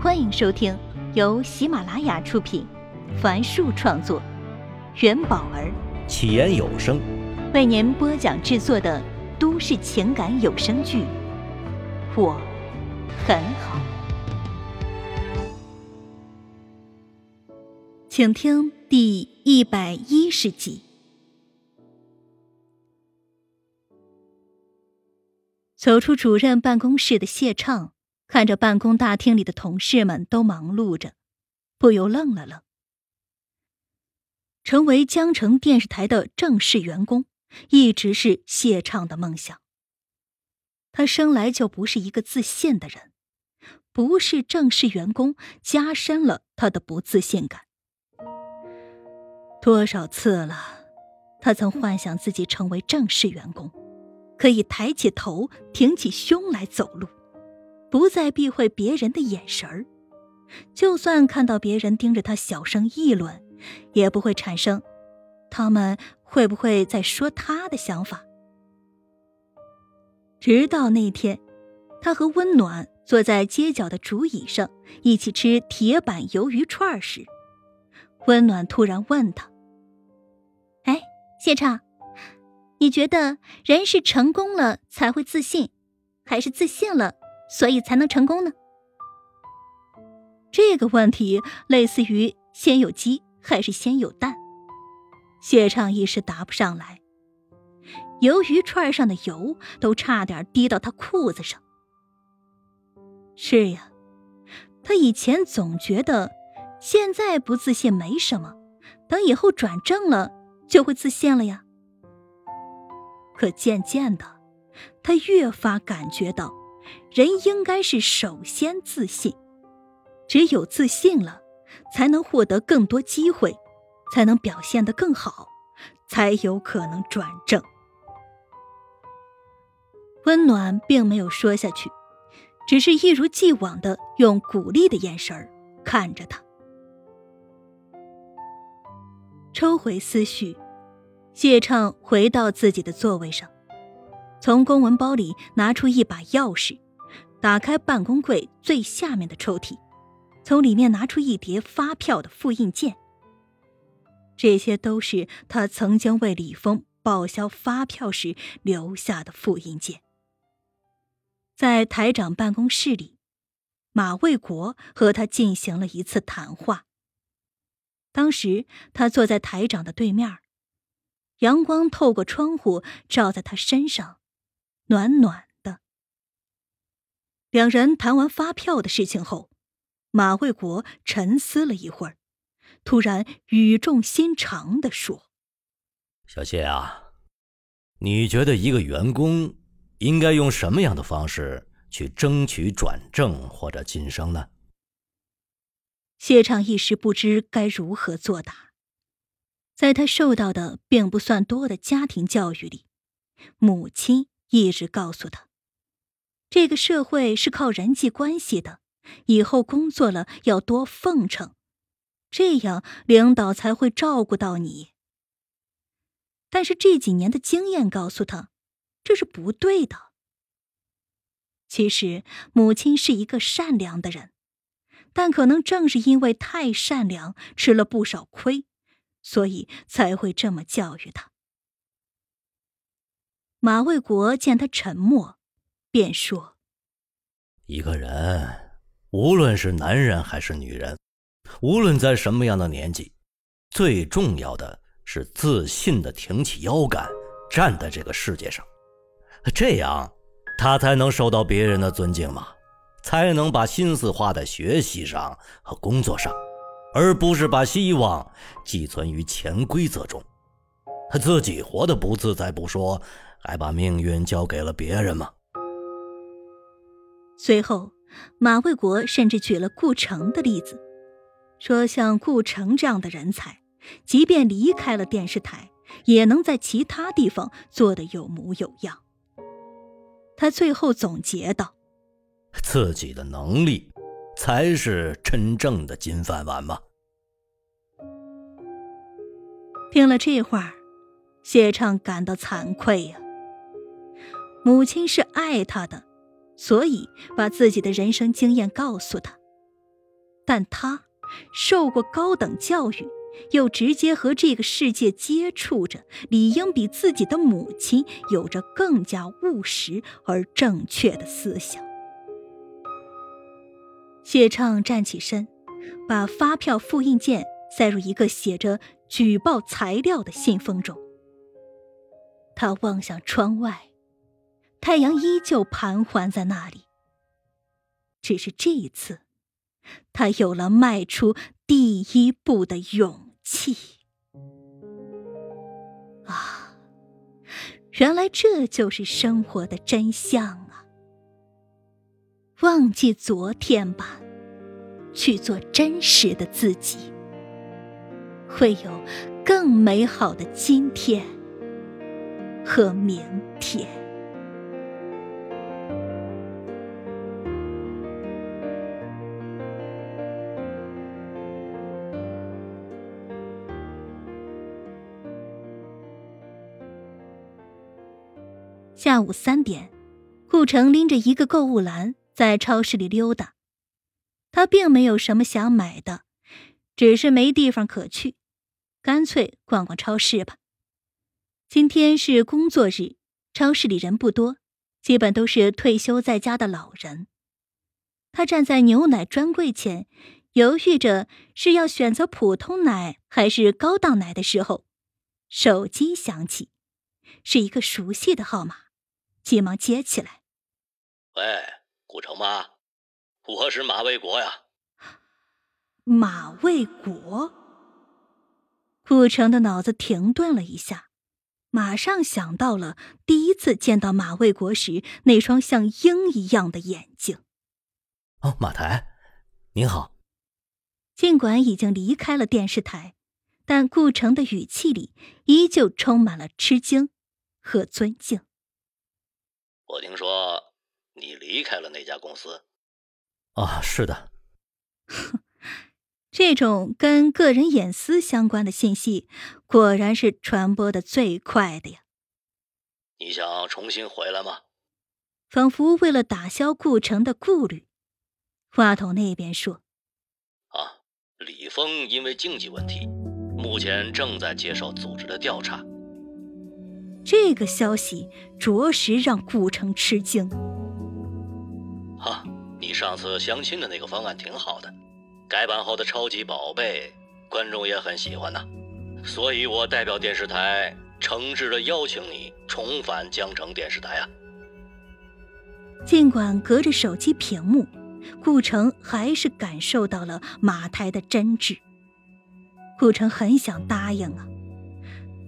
欢迎收听由喜马拉雅出品，凡树创作，元宝儿。起言有声。为您播讲制作的都市情感有声剧《我很好》，请听第一百一十集。走出主任办公室的谢畅，看着办公大厅里的同事们都忙碌着，不由愣了愣。成为江城电视台的正式员工，一直是谢畅的梦想。他生来就不是一个自信的人，不是正式员工加深了他的不自信感。多少次了，他曾幻想自己成为正式员工。可以抬起头，挺起胸来走路，不再避讳别人的眼神儿。就算看到别人盯着他小声议论，也不会产生他们会不会在说他的想法。直到那天，他和温暖坐在街角的竹椅上一起吃铁板鱿鱼串时，温暖突然问他：“哎，谢畅。”你觉得人是成功了才会自信，还是自信了所以才能成功呢？这个问题类似于先有鸡还是先有蛋，谢畅一时答不上来。鱿鱼串上的油都差点滴到他裤子上。是呀，他以前总觉得现在不自信没什么，等以后转正了就会自信了呀。可渐渐的，他越发感觉到，人应该是首先自信，只有自信了，才能获得更多机会，才能表现得更好，才有可能转正。温暖并没有说下去，只是一如既往的用鼓励的眼神看着他，抽回思绪。谢畅回到自己的座位上，从公文包里拿出一把钥匙，打开办公柜最下面的抽屉，从里面拿出一叠发票的复印件。这些都是他曾经为李峰报销发票时留下的复印件。在台长办公室里，马卫国和他进行了一次谈话。当时他坐在台长的对面。阳光透过窗户照在他身上，暖暖的。两人谈完发票的事情后，马卫国沉思了一会儿，突然语重心长的说：“小谢啊，你觉得一个员工应该用什么样的方式去争取转正或者晋升呢？”谢畅一时不知该如何作答。在他受到的并不算多的家庭教育里，母亲一直告诉他：“这个社会是靠人际关系的，以后工作了要多奉承，这样领导才会照顾到你。”但是这几年的经验告诉他，这是不对的。其实母亲是一个善良的人，但可能正是因为太善良，吃了不少亏。所以才会这么教育他。马卫国见他沉默，便说：“一个人，无论是男人还是女人，无论在什么样的年纪，最重要的是自信的挺起腰杆，站在这个世界上，这样他才能受到别人的尊敬嘛，才能把心思花在学习上和工作上。”而不是把希望寄存于潜规则中，他自己活得不自在不说，还把命运交给了别人吗？随后，马卫国甚至举了顾城的例子，说像顾城这样的人才，即便离开了电视台，也能在其他地方做得有模有样。他最后总结道：“自己的能力。”才是真正的金饭碗嘛？听了这话，谢畅感到惭愧呀。母亲是爱他的，所以把自己的人生经验告诉他，但他受过高等教育，又直接和这个世界接触着，理应比自己的母亲有着更加务实而正确的思想。谢畅站起身，把发票复印件塞入一个写着“举报材料”的信封中。他望向窗外，太阳依旧盘桓在那里。只是这一次，他有了迈出第一步的勇气。啊，原来这就是生活的真相啊！忘记昨天吧，去做真实的自己，会有更美好的今天和明天。下午三点，顾城拎着一个购物篮在超市里溜达。他并没有什么想买的，只是没地方可去，干脆逛逛超市吧。今天是工作日，超市里人不多，基本都是退休在家的老人。他站在牛奶专柜前，犹豫着是要选择普通奶还是高档奶的时候，手机响起，是一个熟悉的号码。急忙接起来，喂，古城妈，我是马卫国呀。马卫国，顾城的脑子停顿了一下，马上想到了第一次见到马卫国时那双像鹰一样的眼睛。哦，马台，您好。尽管已经离开了电视台，但顾城的语气里依旧充满了吃惊和尊敬。我听说你离开了那家公司。啊，是的。哼，这种跟个人隐私相关的信息，果然是传播的最快的呀。你想重新回来吗？仿佛为了打消顾城的顾虑，话筒那边说：“啊，李峰因为经济问题，目前正在接受组织的调查。”这个消息着实让顾城吃惊。哈，你上次相亲的那个方案挺好的，改版后的超级宝贝，观众也很喜欢呐。所以我代表电视台诚挚的邀请你重返江城电视台啊。尽管隔着手机屏幕，顾城还是感受到了马台的真挚。顾城很想答应啊。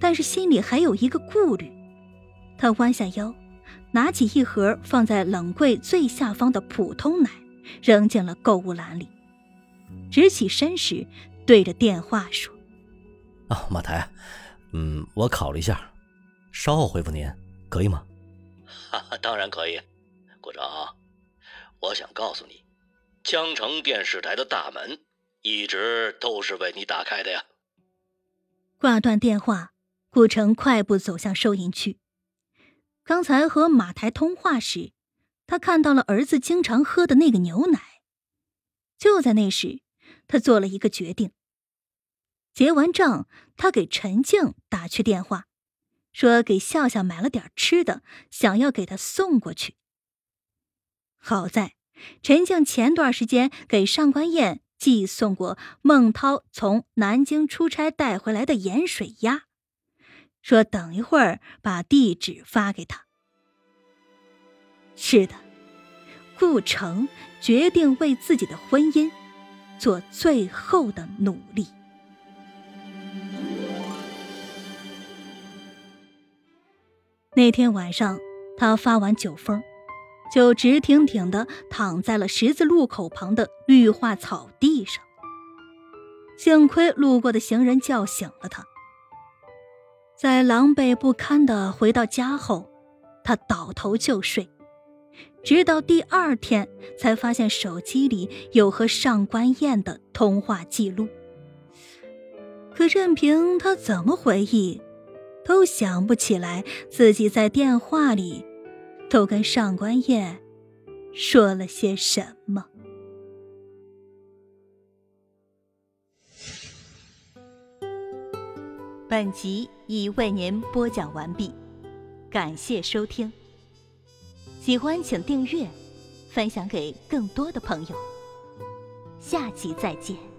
但是心里还有一个顾虑，他弯下腰，拿起一盒放在冷柜最下方的普通奶，扔进了购物篮里。直起身时，对着电话说：“啊，马台，嗯，我考虑一下，稍后回复您，可以吗？”“哈哈，当然可以，顾城，我想告诉你，江城电视台的大门一直都是为你打开的呀。”挂断电话。顾城快步走向收银区。刚才和马台通话时，他看到了儿子经常喝的那个牛奶。就在那时，他做了一个决定。结完账，他给陈静打去电话，说给笑笑买了点吃的，想要给他送过去。好在陈静前段时间给上官燕寄送过孟涛从南京出差带回来的盐水鸭。说：“等一会儿把地址发给他。”是的，顾城决定为自己的婚姻做最后的努力。那天晚上，他发完酒疯，就直挺挺的躺在了十字路口旁的绿化草地上。幸亏路过的行人叫醒了他。在狼狈不堪的回到家后，他倒头就睡，直到第二天才发现手机里有和上官燕的通话记录。可任凭他怎么回忆都想不起来自己在电话里都跟上官燕说了些什么。本集已为您播讲完毕感谢收听。喜欢请订阅，分享给更多的朋友。下期再见。